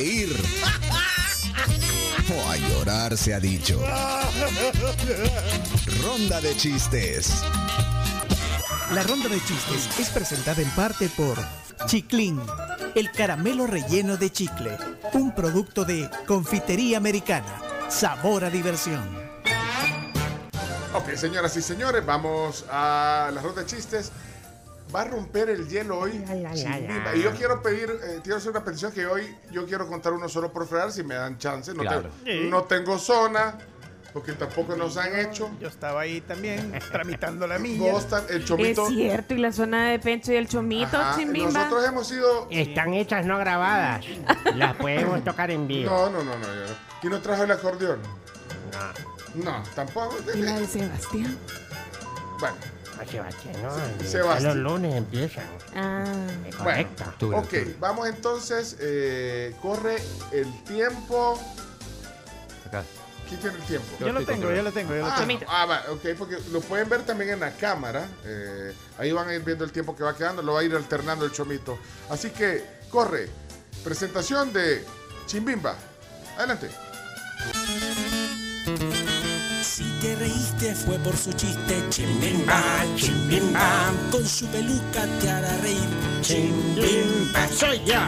reír o a llorar se ha dicho. Ronda de chistes. La ronda de chistes es presentada en parte por Chiclin, el caramelo relleno de chicle, un producto de confitería americana. Sabor a diversión. Ok, señoras y señores, vamos a la ronda de chistes. Va a romper el hielo hoy. Y yo quiero pedir, eh, quiero hacer una petición que hoy yo quiero contar uno solo por fregar si me dan chance. No, Claro. tengo, no tengo zona, porque tampoco nos han hecho. Yo estaba ahí también tramitando la mía. El Es chomito. cierto, y la zona de Pencho y el Chomito, Ajá. Nosotros hemos sido. Están hechas, no grabadas. Las podemos tocar en vivo. No, no, no, no. yo no. ¿Y no trajo el acordeón? No, tampoco. ¿Y la de Sebastián? Bueno, Sebastián, no. Sebastián. Los lunes empiezan. Ah. Correcto. Bueno, ok, vamos entonces. eh, corre el tiempo. Acá. ¿Quién tiene el tiempo? Yo lo tengo, yo lo tengo, yo lo Ah, tengo. ah, va, ok, porque lo pueden ver también en la cámara. eh, ahí van a ir viendo el tiempo que va quedando, lo va a ir alternando el chomito. Así que, corre. Presentación de Chimbimba. Adelante. Te reíste fue por su chiste, chimbimba, chimbimba. Con su peluca te hará reír, chimbimba. Soy yo.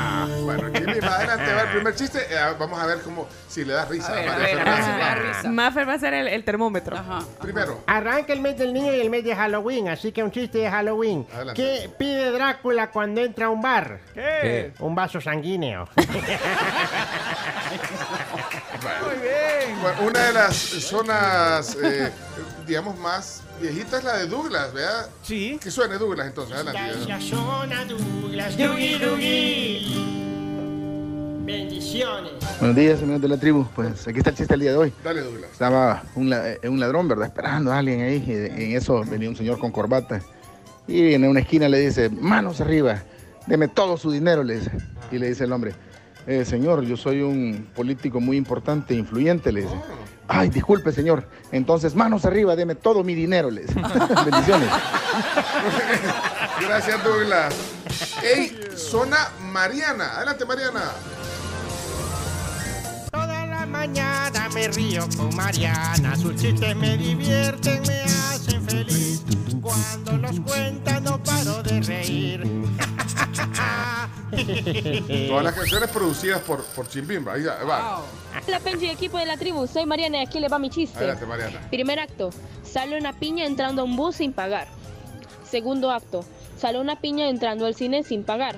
Bueno, Chimbimba, adelante, va el primer chiste. Eh, vamos a ver cómo, si le da risa. A ver, a ver, a ver si le da risa. Maffer va a ser el, el termómetro. Ajá. Primero, Arranca el mes del niño y el mes de Halloween, así que un chiste de Halloween. Adelante. ¿Qué pide Drácula cuando entra a un bar? ¿Qué? Un vaso sanguíneo. Muy bien. bueno, una de las zonas, eh, digamos, más viejitas es la de Douglas, ¿verdad? Sí. Que suene Douglas entonces, adelante. Ya zona Douglas, Dougie Dougie. Bendiciones. Buenos días, amigos de la tribu. Pues aquí está el chiste del día de hoy. Dale, Douglas. Estaba un, la- eh, un ladrón, ¿verdad? Esperando a alguien ahí. Y en eso venía un señor con corbata. Y en una esquina le dice, manos arriba, deme todo su dinero, le dice. Y le dice el hombre, "Eh, señor, yo soy un político muy importante, influyente, le dice. Ay, disculpe, señor. Entonces, manos arriba, deme todo mi dinero, le dice. Bendiciones. Gracias, Douglas. Ey, zona Mariana. Adelante, Mariana. Toda la mañana me río con Mariana. Sus chistes me divierten, me hacen feliz. Cuando los cuenta no paro de reír. Todas las canciones producidas por, por Chimbimba. Ahí va. Hola Pencho y equipo de la tribu, soy Mariana y aquí le va mi chiste. Adelante, Mariana. Primer acto, sale una piña entrando a un bus sin pagar. Segundo acto, sale una piña entrando al cine sin pagar.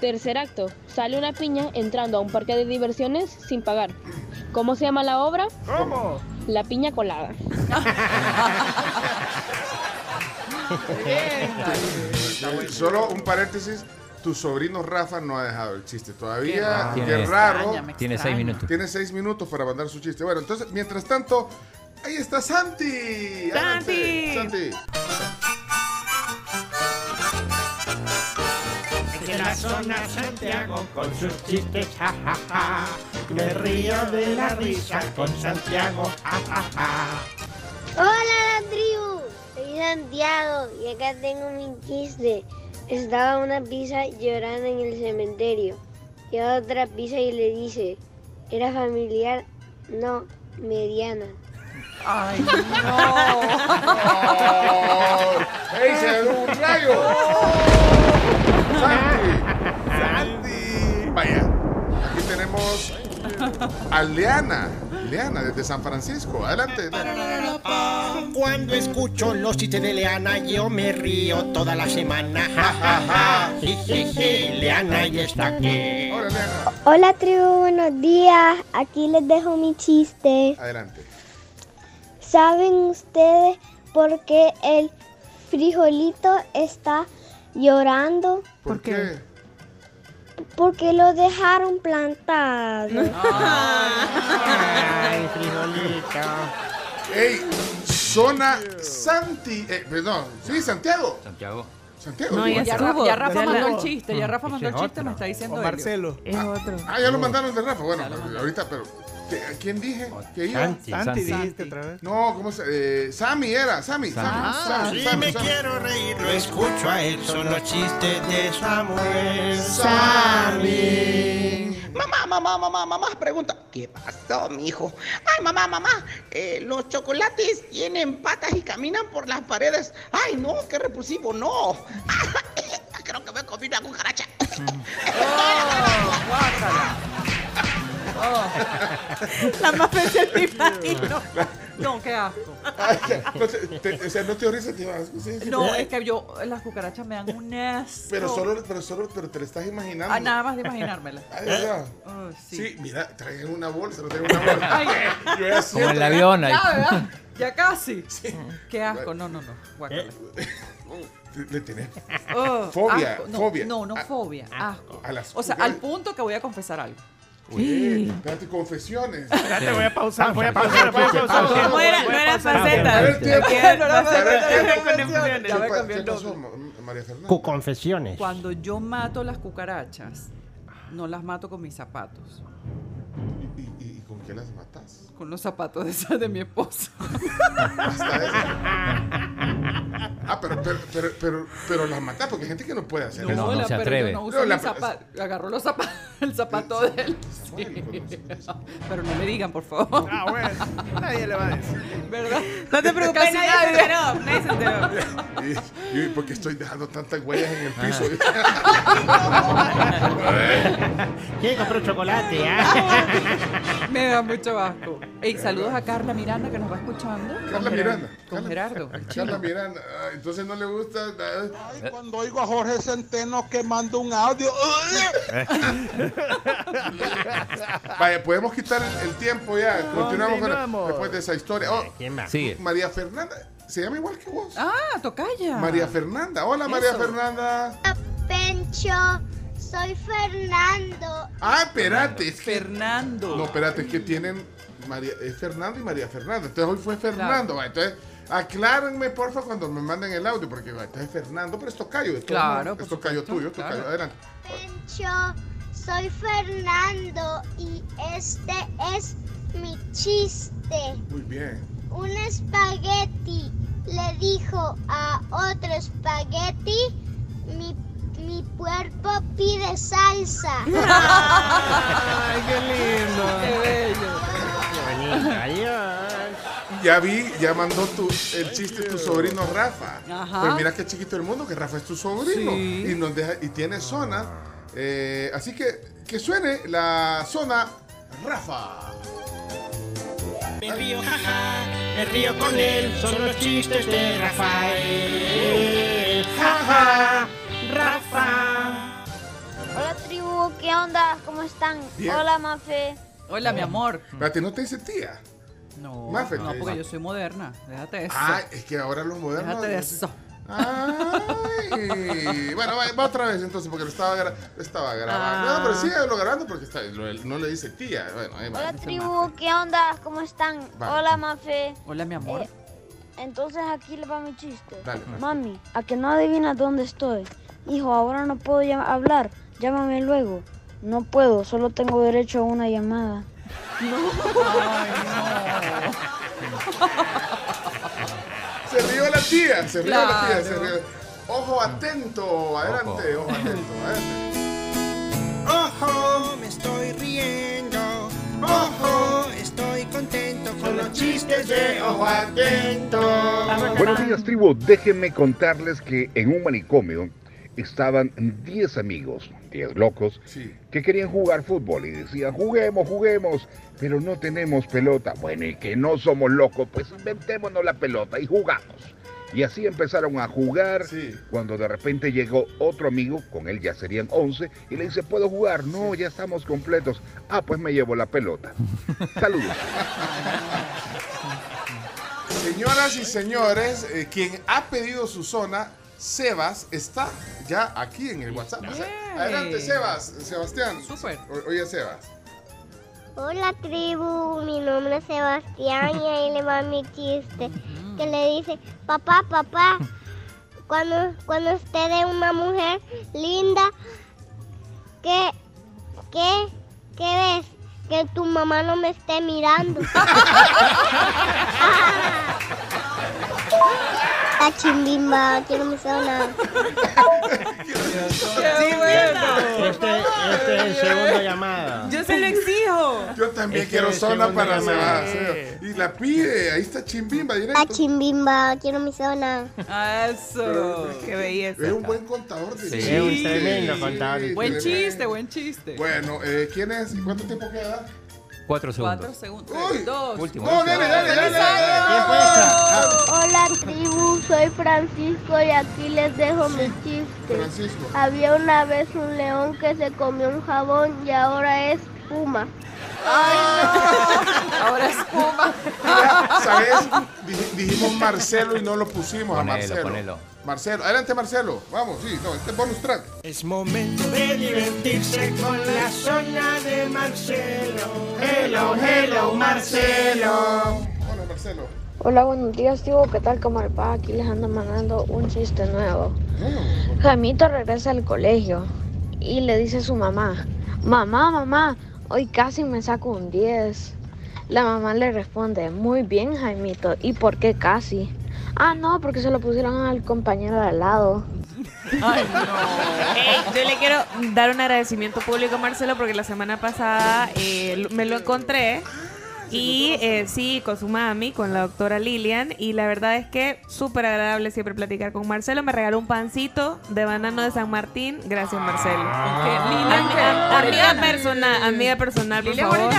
Tercer acto, sale una piña entrando a un parque de diversiones sin pagar. ¿Cómo se llama la obra? ¿Cómo? La piña colada. Solo un paréntesis. Tu sobrino Rafa no ha dejado el chiste todavía. Qué Qué, raro. extraña, Tiene seis minutos. Tiene seis minutos para mandar su chiste. Bueno, entonces, mientras tanto, ahí está Santi. Santi. Santi. En la zona Santiago con sus chistes, ja, ja, ja. Me río de la risa con Santiago, ja, ja, ja. Hola la tribu, soy Santiago y acá tengo mi chiste. Estaba una pizza llorando en el cementerio y a otra pizza y le dice, ¿era familiar? No, mediana. Ay, no. ¡Oh! ¡Ey, se dio un rayo! ¡Santi! Santi. Vaya, aquí tenemos a Leana. Leana, desde San Francisco. Adelante. Cuando escucho los chistes de Leana, yo me río toda la semana. Ja, ja, ja. Sí, sí, sí, Leana ya está aquí. Hola, Leana. Hola tribu, buenos días. Aquí les dejo mi chiste. Adelante. ¿Saben ustedes por qué el frijolito está llorando? ¿Por, qué? Porque lo dejaron plantado. Ay, frijolito. ¡Ey! Zona Santi. Eh, perdón, sí, Santiago. Santiago. Santiago. No, ya. Rafa, ya Rafa Ya mandó el chiste, ya Rafa mandó el chiste, me está diciendo O. Marcelo. Es otro. Ah, ya lo mandaron de Rafa. Bueno, ahorita, pero. ¿Qué- ¿A quién dije? ¿Que iba? Santi. Santi, Santi. dijiste otra vez. No, ¿cómo se.? Eh, Sammy era, Sammy. Sammy, Ah, Sammy, Si Sammy, me Sammy. quiero reír, lo escucho a él. Son los chistes de Samuel. Sammy. Mamá, mamá, mamá, mamá, pregunta, ¿qué pasó, mijo? Ay, mamá, mamá, eh, los chocolates tienen patas y caminan por las paredes. Ay, no, qué repulsivo, no. Creo que me comí una cucaracha. La más especial me imagino. No, qué asco. Ay, que- no te- te- o sea, no te risa, te vas. sí, sí. No, es que yo, las cucarachas me dan un asco. Pero solo, pero solo, pero te lo estás imaginando. Ah, nada más de imaginármela. Ay, ¿verdad? Oh, sí. sí. mira, traen una bolsa, no traigo una bolsa. Ay. Yo ya Como el siento- avión ahí. Ya, ¿verdad? Ya casi. Qué asco, no, no, no. Guácala. Le tenés Oh, fobia, asco. No, fobia. No, fobia, asco. a las O sea, cucarachas. al punto que voy a confesar algo. Oye, espérate, confesiones. Espérate, voy a pausar, voy a pausar, voy a pausar. No era, faceta. A ver, tiempo. Confesiones. confesiones. Ya me ¿Qué pa- cambió ¿Qué el pasó, nombre. Ma- María Fernanda? Con confesiones. Cuando yo mato las cucarachas, no las mato con mis zapatos. ¿Y, y- y con qué las matas? Con los zapatos de, de mi esposo. Hasta eso. Ah, pero, pero, pero, pero, pero las matas porque hay gente que no puede hacer No, eso. no la- se pero atreve. no uso No, la-. Agarró los zapatos, el zapato de él. Sí. Pero no me digan, por favor. Ah, bueno. Nadie le va a decir. ¿Verdad? No te preocupes, Casi nadie se nadie. enteró. Nadie se enteró. Y, y porque estoy dejando tantas huellas en el piso. ¿Quién compró chocolate? ah? Me da mucho asco. Ey, saludos a Carla Miranda que nos va escuchando. Carla Con Miranda. Con Carla- Gerardo. el chino. Carla Miranda. ah, entonces no le gusta. ah, Ay, cuando oigo a Jorge Centeno que manda un audio. Vaya, podemos quitar el, el tiempo ya. Continuamos, con- Continuamos. después de esa historia. Oh, ¿Quién? Sigue. María Fernanda. Se llama igual que vos. Ah, tocaya. María Fernanda. Hola, María. Fernanda. Pencho, soy Fernando. Ah, espérate. es que- Fernando. No, espérate, es que tienen María, es Fernando y María Fernanda. Entonces hoy fue Fernando. Entonces, aclárenme porfa cuando me manden el audio, porque entonces es Fernando, pero es tocayo. todos Claro, por Es tocayo tuyo, claro. tocayo. Adelante. Pencho, soy Fernando y este es mi chiste. Muy bien. Un espagueti le dijo a otro espagueti, mi, mi cuerpo pide salsa. Ay, qué lindo. Qué bello. Adiós. Ya vi, ya mandó tu, el chiste tu sobrino Rafa. Ajá. Pues mira qué chiquito el mundo, que Rafa es tu sobrino. Sí. Y nos deja, y tiene zona. Eh, así que que suene la zona Rafa. Me río, jaja, me río con él, son los chistes de Rafael. Jaja, Rafa. Hola tribu, ¿qué onda? ¿Cómo están? Bien. Hola Mafe. Hola, mi amor. Espérate, ¿no te dice tía? No, Mafe, no, porque yo soy moderna. Déjate eso. Ah, es que ahora los modernos. Déjate de eso. Ay. Bueno, va, va otra vez entonces, porque lo estaba, gra- lo estaba grabando. Ah. No, pero sigue lo grabando porque está, lo- no le dice tía. Bueno, ahí va. Hola tribu, ¿qué onda? ¿Cómo están? Hola Mafe. Hola, mi amor. Eh, entonces aquí le va mi chiste. Dale, pues. Mami, ¿a que no adivinas dónde estoy? Hijo, ahora no puedo hablar. Llámame luego. No puedo, solo tengo derecho a una llamada. Se rió la tía, se rió la tía, se rió. Ojo atento, adelante, ojo, atento, adelante. Ojo, me estoy riendo. Ojo, estoy contento con los chistes de Ojo Atento. Buenos días, tribu. Déjenme contarles que en un manicomio estaban 10 amigos, 10 locos, Sí. que querían jugar fútbol y decían, juguemos, juguemos, pero no tenemos pelota. Bueno, y que no somos locos, pues inventémonos la pelota y jugamos. Y así empezaron a jugar Sí. cuando de repente llegó otro amigo, con él ya serían 11, y le dice, ¿puedo jugar? No, ya estamos completos. Ah, pues me llevo la pelota. Saludos. Señoras y señores, eh, quien ha pedido su zona, Sebas, está ya aquí en el WhatsApp. O sea, Yay. adelante, Sebas, Sebastián. Súper. O- Oye, Sebas. Hola tribu, mi nombre es Sebastián y ahí le va mi chiste. Que le dice, papá, papá, cuando, cuando usted es una mujer linda, ¿qué, qué, qué ves? Que tu mamá no me esté mirando. A Chimbimba, quiero mi zona. ¡Qué bueno! Este, este es el segundo llamada. Yo se lo exijo. Yo también Este quiero es zona para llamada. Y la pide, ahí está Chimbimba directo. A Chimbimba, quiero mi zona. Eso. Qué belleza. Es un buen contador de Sí. chistes. Es un tremendo contador de Buen chiste, buen chiste. Bueno, eh, ¿quién es? ¿Y cuánto tiempo queda? Cuatro segundos. Cuatro segundos. Uy. Dos. Último. No, dale, dale, dale. ¿Quién fue esta? Hola tribu, soy Francisco y aquí les dejo mi chiste. Francisco. Había una vez un león que se comió un jabón y ahora es puma. Ahora espuma. ¿Sabes? Dij- Dijimos Marcelo y no lo pusimos Ponelo, a Marcelo. ponelo. Marcelo, adelante Marcelo. Vamos, sí, no, este es bonus track. Es momento de divertirse con la zona de Marcelo. Hello, hello, Marcelo. Hola Marcelo. Hola, buenos días, tío. ¿Qué tal? ¿Cómo le va? Aquí les ando mandando un chiste nuevo. Jamito regresa al colegio y le dice a su mamá, mamá, mamá, hoy casi me saco un 10. La mamá le responde, muy bien, Jaimito, ¿y por qué casi? Ah, no, porque se lo pusieron al compañero de al lado. Ey, yo le quiero dar un agradecimiento público a Marcelo porque la semana pasada eh, me lo encontré. Y eh, sí, con su mami, con la doctora Lilian. Y la verdad es que súper agradable siempre platicar con Marcelo. Me regaló un pancito de banano de San Martín. Gracias, Marcelo. ¿Lilian Ami- qué? am- amiga ¿Orellana? personal, amiga personal, por ¿Lilian favor.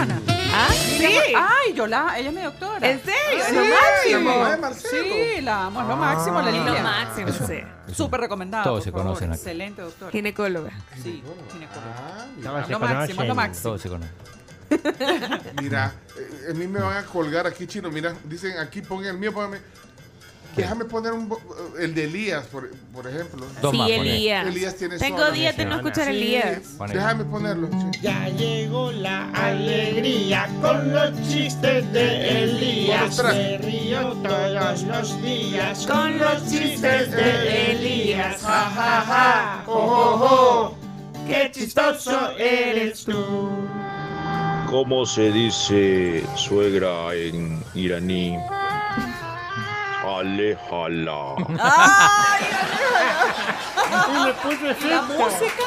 ¿Ah? Sí. Ay, yo la, ella es mi doctora. ¿En serio? Sí, Es lo máximo. la mamá de Marcelo. Sí, la amo, es lo máximo, la Es lo máximo, sí. Súper recomendada. Todos por se favor. conocen aquí. Excelente doctora. Ginecóloga. Sí, ginecóloga. Ah, Todos se Lo máximo, es lo conocen. máximo. Todos se conocen. Mira, eh, a mí me van a colgar aquí, chino. Mira, dicen aquí, pongan el mío, póngame. Déjame poner un, bo- el de Elías, por, por ejemplo. Sí. Elías. Elías tiene Tengo zona. días de no escuchar Sí, Elías. Déjame ponerlo. sí. Ya llegó la alegría con los chistes de Elías. Me río todos los días con los chistes de Elías. Ja, ja, ja. Oh, oh, oh. Qué chistoso eres tú. ¿Cómo se dice suegra en iraní? Alejala. Y le puso La música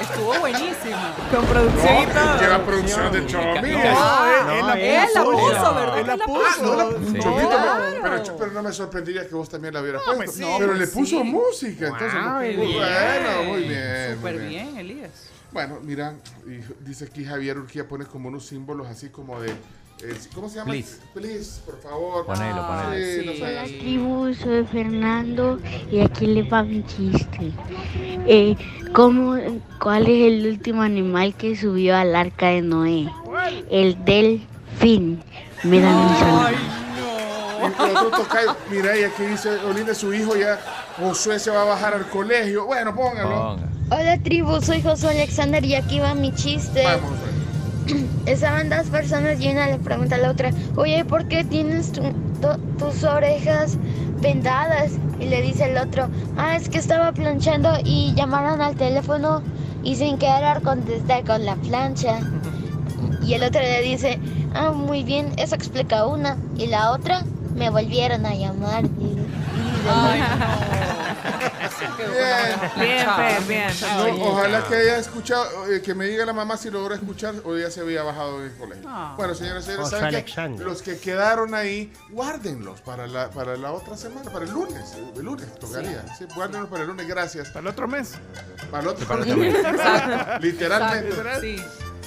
estuvo buenísima. Con producción y todo. Lleva producción de Chomi. No, él la Él la puso. puso, ¿verdad? Él la puso. Sí. Chomito, Claro. pero, pero no me sorprendería que vos también la hubieras No, puesto. pues sí, pero pues le puso sí. música. Entonces, Wow, muy bien. bueno, muy bien. Súper muy bien, Elías. Bueno, mira, y dice aquí Javier Urquía pone como unos símbolos así como de. ¿Cómo se llama? Please. Please, por favor. Ponelo, ponelo. Sí, Sí. no sé. Hola tribu, soy Fernando y aquí le va mi chiste. Eh, ¿cómo, ¿Cuál es el último animal que subió al arca de Noé? El delfín. Me da mi zona. Y el otro tocayo, mira, y aquí dice Olinda, su hijo ya, Josué se va a bajar al colegio. Bueno, póngalo. Ponga. Hola tribu, soy Josué Alexander y aquí va mi chiste. Vamos. Estaban dos personas y una le pregunta a la otra, oye, ¿por qué tienes tu- tus orejas vendadas? Y le dice el otro, ah, es que estaba planchando y llamaron al teléfono y sin querer contestar con la plancha. Y el otro le dice, ah, muy bien, eso explica una. Y la otra, me volvieron a llamar. Y- Ay, Bien. Bien, Fer, bien. No, ojalá que haya escuchado, eh, que me diga la mamá si logró escuchar o ya se había bajado del colegio. Ah. Bueno, señores, señores, ¿saben qué? Alexander. Los que quedaron ahí, guárdenlos para la, para la otra semana, para el lunes. El lunes tocaría. Sí, guárdenlos para el lunes, gracias. Para el otro mes. Para el otro, Para el otro mes. Literalmente. Exacto, Sí.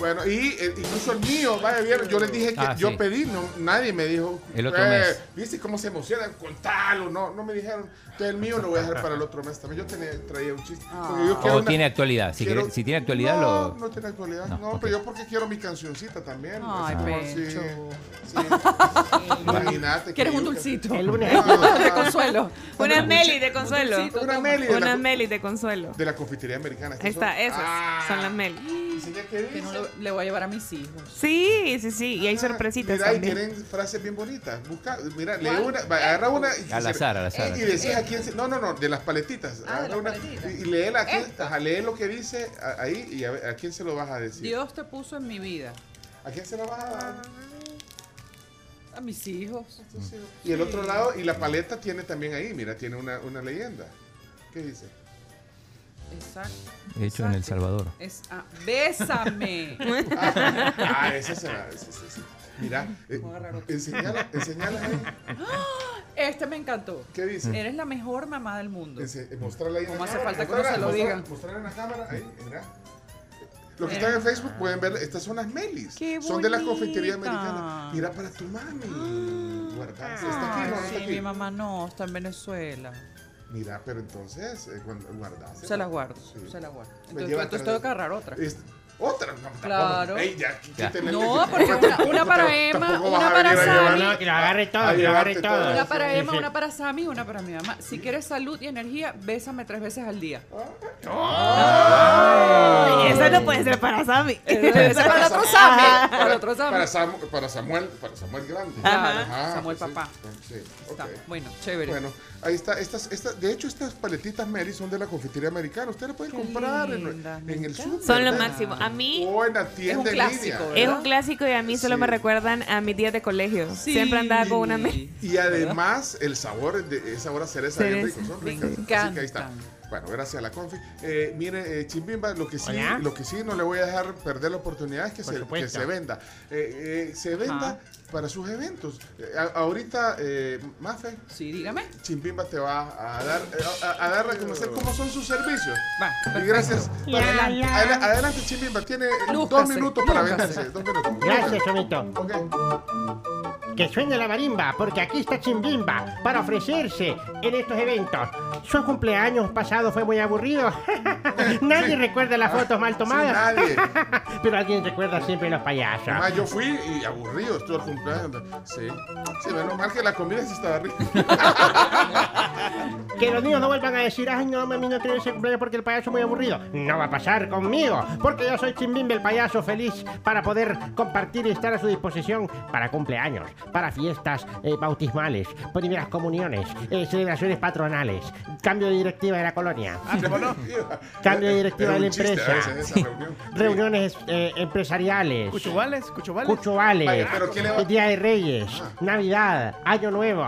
Bueno, y eh, incluso el mío, vaya bien, yo les dije que Ah, yo sí. pedí, no, nadie me dijo. El otro eh, mes. ¿Viste cómo se emocionan con tal o no? No me dijeron. Entonces el mío lo voy a dejar para el otro mes también. Yo tenía, traía un chiste. porque yo quiero O una- tiene actualidad. Si, quiero- quiere- si tiene actualidad, no, lo. No tiene actualidad. No, No, ok. pero yo porque quiero mi cancioncita también. Ay, así como, Pecho. sí, sí. Imagínate. ¿Quieres que un yo- dulcito? El lunes. De consuelo. Unas Meli de consuelo. Una. Meli de la, Unas Meli de consuelo. de la confitería americana. Ahí está, esas Ah. son las Meli. ¿Y qué dice? Le voy a llevar a mis hijos. Sí, sí, sí. Y hay Ah, sorpresitas Mira, y tienen frases bien bonitas. Busca, mira, lee una, va, agarra una y, Al azar, al azar. y decís a quién se, no, no, no, de las paletitas. Ah, de Agarra las una paletitas. y, y lee, la, ajá, lee lo que dice ahí y a, ver, a quién se lo vas a decir. Dios te puso en mi vida. ¿A quién se lo vas a dar? A mis hijos. Y el otro lado, y la paleta tiene también ahí, mira, tiene una, una leyenda. ¿Qué dice? Exacto. Hecho en El Salvador. Es, ah, bésame. Ah, ese será. ese, ese, ese. Mira, eh, enseñala, enseñala ahí. Este me encantó. ¿Qué dice? Eres la mejor mamá del mundo. Ense- mostrarla ahí. en ¿Cómo hace cámara, falta que uno se lo mostrarla, diga? Mostrarla en la cámara, ahí, mira. Los que están en Facebook pueden ver, estas son las melis. Qué son de la confitería americana. Mira para tu mami. Guarda, está aquí, no, no está Sí, aquí. mi mamá no, está en Venezuela. Mira, pero entonces, eh. Se las guardo, se las guardo. Entonces, lleva entonces tengo que agarrar otra. ¿Otra? No. Claro. Ey, ya, quítele- No, porque una, una para Emma, una para Sammy. No, que lo agarre todo, a que lo agarre llevarte todo. Una para Emma, una para Sammy y una para mi mamá. Si quieres salud y energía, bésame tres veces al día. Ay, Esa no puede ser para Sammy. Esa es para el otro Sammy. Para el otro Sammy. Para, Samu- para Samuel, para Samuel Grande. Claro, Ajá, Samuel pues sí, papá. Sí, Está, bueno, chévere. Bueno, ahí está. Estas, estas, de hecho, estas paletitas Mary son de la confitería americana. Ustedes las pueden comprar en, en el súper. Son lo máximo. A mí O en la tienda en línea. es un clásico y a mí solo me recuerdan a mis días de colegio. Siempre andaba con una me- Y además, el sabor de es sabor a cereza bien Cereza. rico. Son ricas. Así que ahí está. Bueno, gracias a la confi. Eh, mire, eh, Chimbimba, lo que sí, Hola. lo que sí no le voy a dejar perder la oportunidad es que, Por se, que supuesto. se venda. Eh, eh, se venda Ajá. Para sus eventos. Eh, a- ahorita, eh, Mafe, Sí, dígame. Chimbimba te va a dar, eh, a, a dar a conocer cómo son sus servicios. Va, Y gracias. Adelante, la. Adela- adelante, Chimbimba. Tiene dos minutos para venderse. Dos minutos. Gracias, Chomito. Ok. Que suene la marimba, porque aquí está Chimbimba para ofrecerse en estos eventos. Su cumpleaños pasado fue muy aburrido. nadie recuerda las fotos mal tomadas. Sí, nadie. Pero alguien recuerda siempre los payasos. Además, yo fui y aburrido, estuve al cumpleaños. Sí. Sí, menos mal que la comida sí estaba rica. Que los niños no vuelvan a decir, ay no, mami, no quiero ese cumpleaños porque el payaso es muy aburrido. No va a pasar conmigo, porque yo soy Chimbimbe, el payaso feliz para poder compartir y estar a su disposición para cumpleaños, para fiestas eh, bautismales, primeras comuniones, eh, celebraciones patronales, cambio de directiva de la colonia. Cambio de directiva de la empresa. esa Sí. reunión. Reuniones eh, empresariales. ¿Cuchubales? ¿Cuchubales? Cuchovales, Vaya, pero ¿qué le va- Día de Reyes, Navidad, Año Nuevo.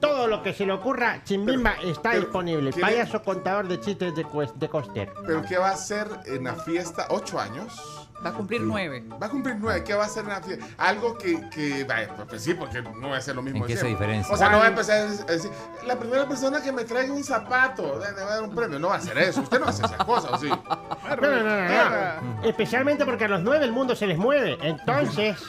Todo lo que se le ocurra, Chimbimba está pero, disponible. ¿qué le- Payaso contador de chistes de, de Coster. ¿Pero qué va a hacer en la fiesta? ¿Ocho años? Va a cumplir nueve. Va a cumplir nueve. ¿Qué va a hacer en la fiesta? Algo que, que vaya, pues, pues sí, porque no va a ser lo mismo. ¿En qué se diferencia? O sea, no va a empezar a decir, la primera persona que me traiga un zapato le le va a dar un premio. No va a hacer eso. Usted no va a hacer esas cosas, ¿o sí? No, no, no, no, no. Especialmente porque a los nueve el mundo se les mueve. Entonces,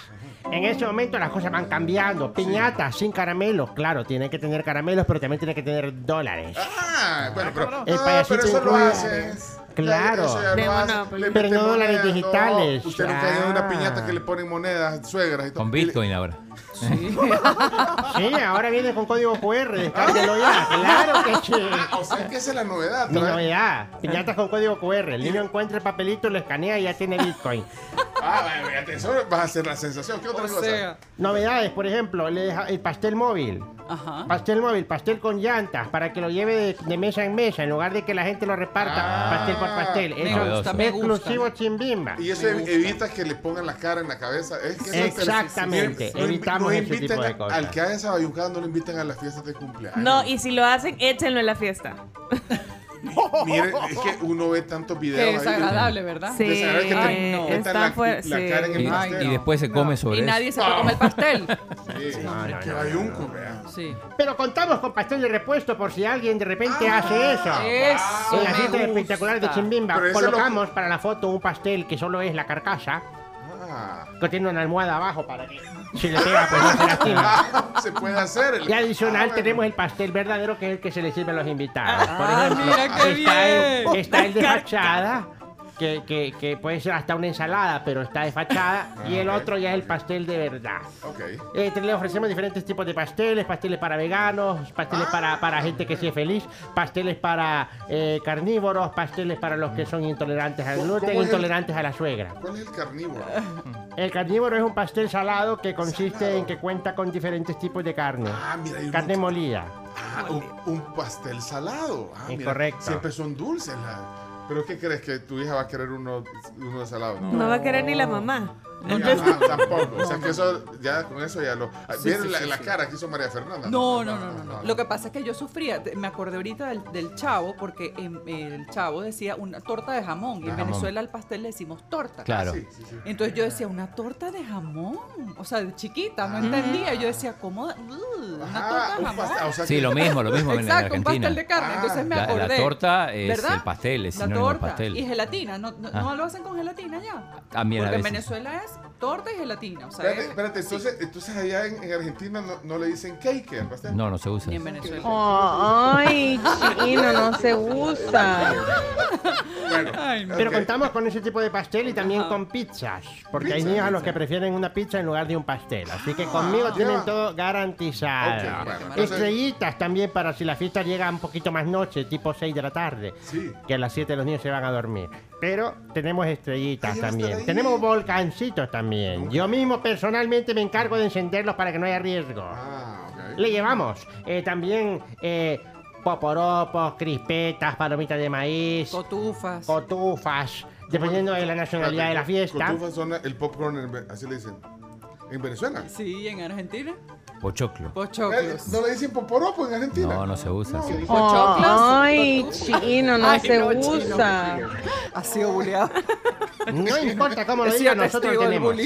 en ese momento las cosas van cambiando. Piñatas sin caramelos. Claro, tiene que tener caramelos, pero también tiene que tener dólares. Ah, bueno, pero, El no, payasito pero eso lo incluye- hace. Claro. Ya hace. Le Pero no dólares digitales. Usted nunca ha ido a una Ah. piñata que le ponen monedas suegras y todo. Con Bitcoin ahora. Sí, ahora viene con código QR. Descárguelo ya. Claro que sí. Ah, o sea que esa es la novedad. Mi ¿no? novedad, piñatas con código QR. El niño encuentra el papelito, lo escanea y ya tiene Bitcoin. Ah, eso vas a hacer la sensación. ¿Qué otra O cosa? sea, Novedades, por ejemplo, le deja el pastel móvil. ajá. Pastel móvil, pastel con llantas, para que lo lleve de, de mesa en mesa, en lugar de que la gente lo reparta Ah. pastel por pastel. Me Eso gusta, es me gusta. exclusivo chimbimba. Y eso ev- evita que le pongan la cara en la cabeza. Es que es- Exactamente, no ese inviten tipo de cosas. Al que haga esa bayuncada no lo inviten a las fiestas de cumpleaños. No, y si lo hacen, échenlo en la fiesta. Miren, es que uno ve tantos videos. Qué ahí de- desagradable, ¿verdad? Sí, Desagradable que te Ay, no. metan está la, fuerte, la sí. cara en el Y, pastel. y después se come sobre Y eso. nadie se puede comer el pastel. Sí, No, no, qué no, bayunco, vea. Sí. Pero contamos con pastel de repuesto por si alguien de repente hace eso. Eso En la fiesta espectacular de Chimbimba colocamos para la foto un pastel que solo es la carcasa, Ah. que tiene una almohada abajo para que si le pega pues no se lastima. se puede hacer. El... Y adicional Ah, bueno. tenemos el pastel verdadero que es el que se le sirve a los invitados. Por Ah, ejemplo, mira qué está, el, bien. está el de fachada, que, que, que puede ser hasta una ensalada, pero está de fachada. y el otro ya es el pastel de verdad. Ok. Eh, te- le ofrecemos diferentes tipos de pasteles, pasteles para veganos, pasteles para, para gente que sea feliz, pasteles para eh, carnívoros, pasteles para los que son intolerantes al ¿Cómo- gluten, cómo es el- intolerantes a la suegra. ¿Cuál es el carnívoro? El carnívoro es un pastel salado que consiste en que cuenta con diferentes tipos de carne. Ah, mira, hay uno Carne que- molida. Ah, un, un pastel salado. Ah, mira, Incorrecto. Siempre son dulces. la- ¿Pero qué crees que tu hija va a querer uno, uno de salado? No va a querer ni la mamá. No, Ya, no. ah, tampoco. O sea que eso, ya con eso ya lo. Sí, Miren sí, la, sí, la sí. cara que hizo María Fernanda. No, no, no, no, no. Lo que pasa es que yo sufría, me acordé ahorita del, del chavo, porque en- el chavo decía una torta de jamón, y en jamón. Venezuela al pastel le decimos torta. Claro. Ah, Sí, sí, sí. Entonces yo decía, una torta de jamón. O sea, de chiquita, no Ah. entendía. Yo decía, ¿cómo? Una Ajá, torta de jamón. pastel, o sea Sí, lo mismo, lo mismo en Exacto, un Argentina. pastel de carne. Entonces me La- la acordé. torta es ¿verdad? el pastel, es torta pastel. y gelatina. ¿No, no, Ah. no lo hacen con gelatina ya? También Porque en. Venezuela es torta y gelatina. O sea, Espérate, es- espérate, entonces, entonces allá en, en Argentina no, no le dicen cake al pastel. No, no se usa. ni en Venezuela. Ay, chino, no se usa. Ay, Pero Ok. contamos con ese tipo de pastel y también con pizzas. Porque hay Pizza, niños a los pizza. que prefieren una pizza en lugar de un pastel. Así que conmigo ya. tienen todo garantizado. Ok, bueno, entonces- Estrellitas también para si la fiesta llega un poquito más noche, tipo 6 de la tarde. Sí. Que a las 7 los niños se van a dormir. Pero tenemos estrellitas también. Tenemos volcancitos también. Yo mismo personalmente me encargo de encenderlos para que no haya riesgo. Ah, ok. Le llevamos eh, también eh, poporopos, crispetas, palomitas de maíz, Cotufas. cotufas, dependiendo de la nacionalidad de la fiesta. Cotufas son el popcorn, en Ve- así le dicen. ¿En Venezuela? Sí, en Argentina. Pochoclo. Pochoclos. ¿No le dicen poporopo en Argentina? No, no se usa. No. sí. Pochoclos. Ay, chino, no Ay, se no, chino. usa. Ha sido buleado. No importa cómo lo diga, nosotros lo tenemos.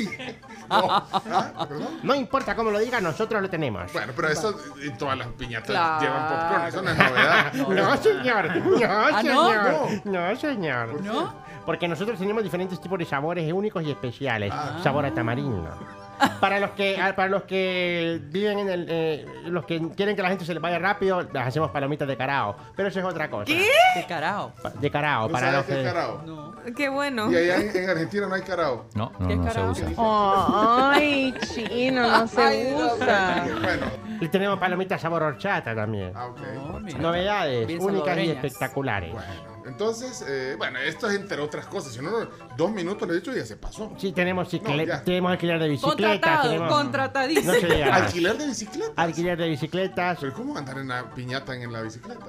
Ah, ¿perdón? No importa cómo lo diga, nosotros lo tenemos. Bueno, pero eso en todas las piñatas Claro. llevan popcorn, eso no es novedad. No, señor. No, ¿Ah, no? señor. No, señor. ¿No? Porque nosotros tenemos diferentes tipos de sabores únicos y especiales. Ah. Sabor a tamarindo. Para los que ah, para los que viven en el eh, los que quieren que la gente se les vaya rápido, las hacemos palomitas de carao, pero eso es otra cosa. ¿Qué? De carao. Pa- De carao ¿No para los qué es que carao? No. Qué bueno. Y allá en, en Argentina no hay carao. No, no, ¿Qué no se carajo? usa. Ay, chino, no se usa. Bueno, y tenemos palomitas sabor horchata también. ah, ok. Mira. Novedades Bien únicas y espectaculares. Bueno, entonces, eh, bueno, esto es entre otras cosas. Si no, no, dos minutos le he dicho y ya se pasó. Sí, tenemos, cicle- No, ya. tenemos alquiler de bicicletas. Contratado, tenemos- contratadísimo. No se diga. Alquiler de bicicleta. Alquiler de bicicletas. Pero ¿cómo andar en la piñata en la bicicleta?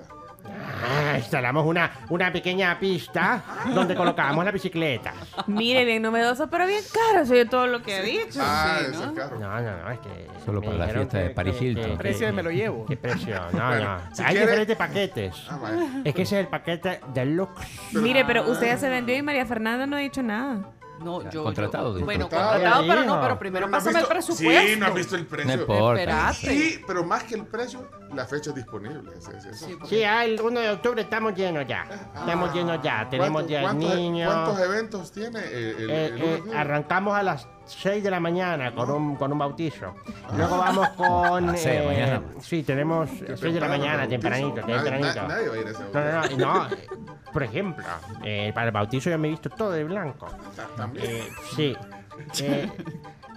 Ah, instalamos una, una pequeña pista donde colocamos las bicicletas. Mire, bien novedoso, pero bien caro. Soy todo lo que he dicho. Ah, sí, ¿no? es caro. No, no, no, es que. Solo me para la dijeron fiesta de Paris Hilton. que- Precio de me lo llevo. ¿Qué precio? No, Bueno, no. si Hay quiere- diferentes paquetes. Ah, vaya. Es que ese es el paquete deluxe. Mire, pero usted ya se vendió y María Fernanda no ha dicho nada. No, yo. Contratado, yo- bueno, Contratado. contratado, pero no, pero primero no pásame el visto- presupuesto. Sí, no has visto el No precio. importa. Espérate. Sí, pero más que el precio, la fecha es disponible. Es- es- eso. Sí, porque- Sí, ah, el 1 de octubre estamos llenos ya. Estamos llenos ya. Tenemos ¿Cuántos- ya niños. ¿Cuántos eventos tiene eh, el, Eh, el- eh, el- arrancamos a las 6 de la mañana con un, con un bautizo. Luego vamos con. A las seis de la eh, mañana. sí, tenemos 6 de la mañana, tempranito, tempranito. na- nadie va a ir a ese No, no, no, no. eh, Por ejemplo, eh, para el bautizo yo me he visto todo de blanco. Ta- También. Eh, sí. Eh,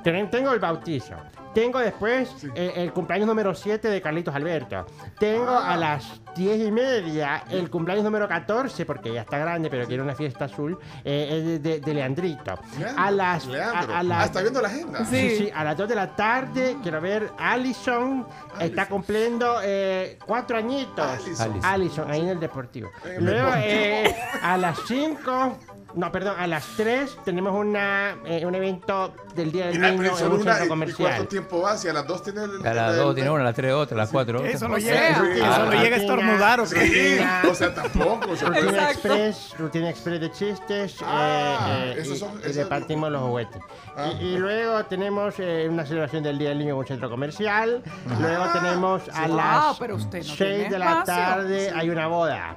tengo el bautizo. Tengo después eh, el cumpleaños número 7 de Carlitos Alberto. Tengo Ah. a las 10 y media el cumpleaños número 14, porque ya está grande, pero quiere una fiesta azul, eh, de, de- de Leandrito. Leandro, A las. Leandro. a- a las- Ah, está viendo la agenda. Sí, sí, a las 2 de la tarde quiero ver Allison. Está cumpliendo eh, cuatro añitos. Allison. Allison. Allison, ahí en el Deportivo. En el Luego, Deportivo. eh, a las 5, no, perdón, a las 3 tenemos una, eh, un evento del Día del Mira, Niño en un centro ¿y comercial. cuánto tiempo va? Si a las 2 tiene el. A las el- 2 tiene una, a las 3 otra, a las 4 otra. Eso no llega, eso ah, no llega a estornudar o Sí, o sea, tampoco. Rutina Exacto. Express, Rutina Express de chistes. Ah, eh, eh, esos y- son- y, esos- repartimos los juguetes. Ah. Y, y luego tenemos eh, una celebración del Día del Niño en un centro comercial. Luego tenemos a las pero usted no 6 tiene de la tarde hay una boda.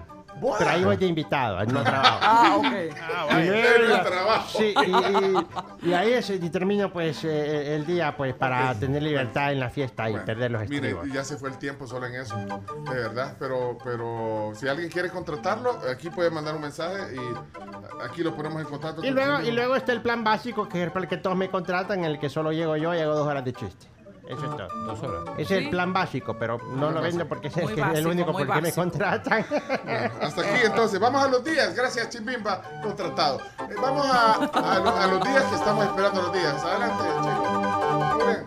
Pero ahí voy de invitado, no trabajo. Ah, ok. Y luego- Serio trabajo. sí, y, y- y ahí es, y termino pues eh, el día pues para tener libertad en la fiesta y Bueno, perder los Mire, estribos. ya se fue el tiempo solo en eso, de verdad. Pero, pero si alguien quiere contratarlo, aquí puede mandar un mensaje y aquí lo ponemos en contacto. Y con luego, y luego está el plan básico, que es el que todos me contratan, en el que solo llego yo y hago dos horas de chiste. Eso es todo. Dos horas. Ese es Sí. el plan básico, pero no lo vendo porque es Muy el que- el básico, único muy por el que me básico. contratan. Bueno, hasta aquí entonces, vamos a los días. Gracias, Chimbimba, contratado. Eh, vamos a, a lo- a los días que estamos esperando los días. Adelante, chicos. Muy bien.